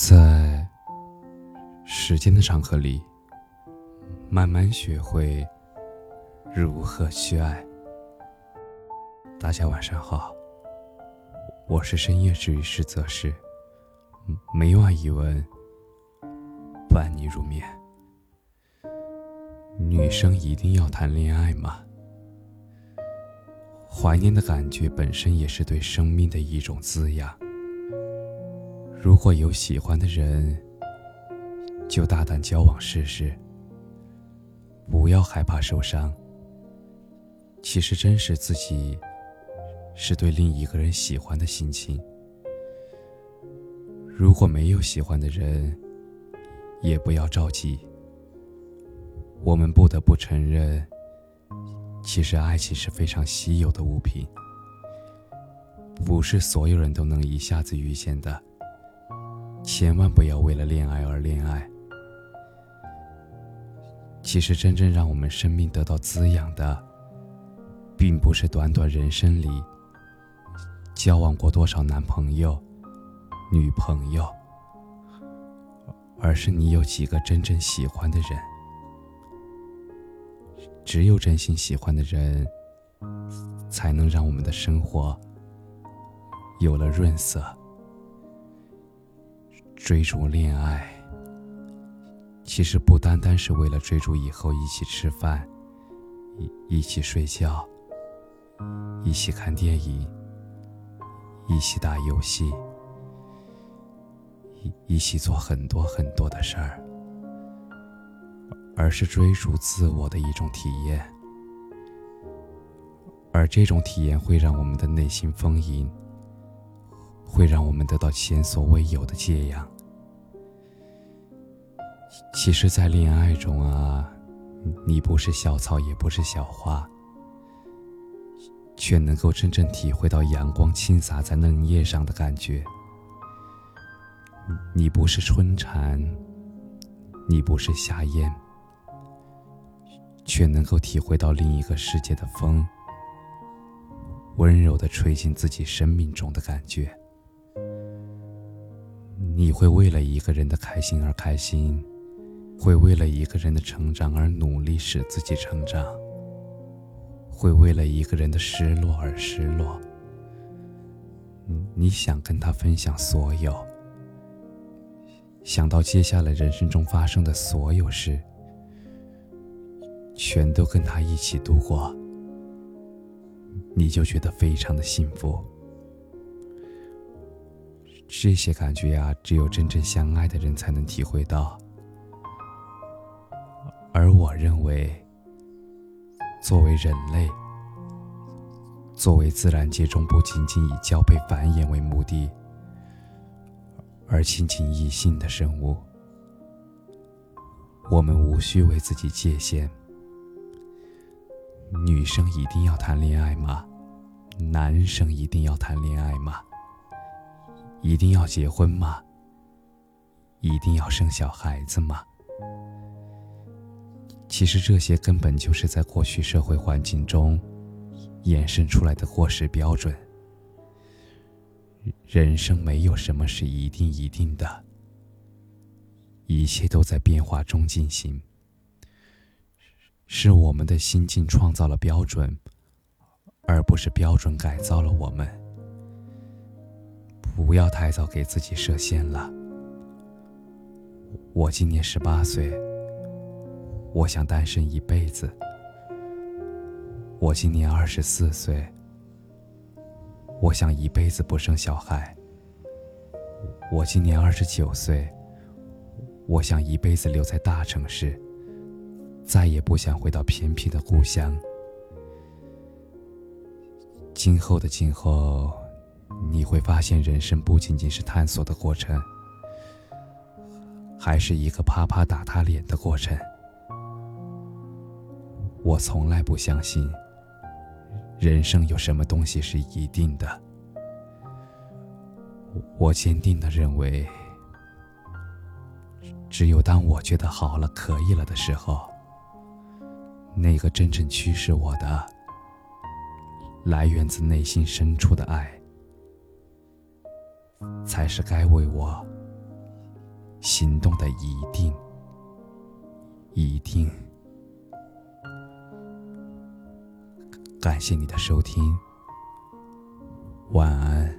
在时间的长河里，慢慢学会如何去爱。大家晚上好，我是深夜治愈师泽是，每晚一文伴你入眠。女生一定要谈恋爱吗？怀念的感觉本身也是对生命的一种滋养。如果有喜欢的人，就大胆交往试试，不要害怕受伤。其实真实自己是对另一个人喜欢的心情。如果没有喜欢的人，也不要着急。我们不得不承认，其实爱情是非常稀有的物品，不是所有人都能一下子遇见的。千万不要为了恋爱而恋爱。其实，真正让我们生命得到滋养的，并不是短短人生里交往过多少男朋友、女朋友，而是你有几个真正喜欢的人。只有真心喜欢的人，才能让我们的生活有了润色。追逐恋爱，其实不单单是为了追逐以后一起吃饭、一一起睡觉、一起看电影、一起打游戏、一一起做很多很多的事儿，而是追逐自我的一种体验。而这种体验会让我们的内心丰盈。会让我们得到前所未有的解养。其实，在恋爱中啊，你不是小草，也不是小花，却能够真正体会到阳光倾洒在嫩叶上的感觉。你不是春蝉，你不是夏燕，却能够体会到另一个世界的风，温柔的吹进自己生命中的感觉。你会为了一个人的开心而开心，会为了一个人的成长而努力使自己成长，会为了一个人的失落而失落。你想跟他分享所有，想到接下来人生中发生的所有事，全都跟他一起度过，你就觉得非常的幸福。这些感觉呀，只有真正相爱的人才能体会到。而我认为，作为人类，作为自然界中不仅仅以交配繁衍为目的而亲近异性的生物，我们无需为自己界限。女生一定要谈恋爱吗？男生一定要谈恋爱吗？一定要结婚吗？一定要生小孩子吗？其实这些根本就是在过去社会环境中衍生出来的过时标准。人生没有什么是一定一定的，一切都在变化中进行。是我们的心境创造了标准，而不是标准改造了我们。不要太早给自己设限了。我今年十八岁，我想单身一辈子。我今年二十四岁，我想一辈子不生小孩。我今年二十九岁，我想一辈子留在大城市，再也不想回到偏僻的故乡。今后的今后。你会发现，人生不仅仅是探索的过程，还是一个啪啪打他脸的过程。我从来不相信，人生有什么东西是一定的。我坚定的认为，只有当我觉得好了、可以了的时候，那个真正驱使我的，来源自内心深处的爱。才是该为我心动的一定一定。感谢你的收听晚安。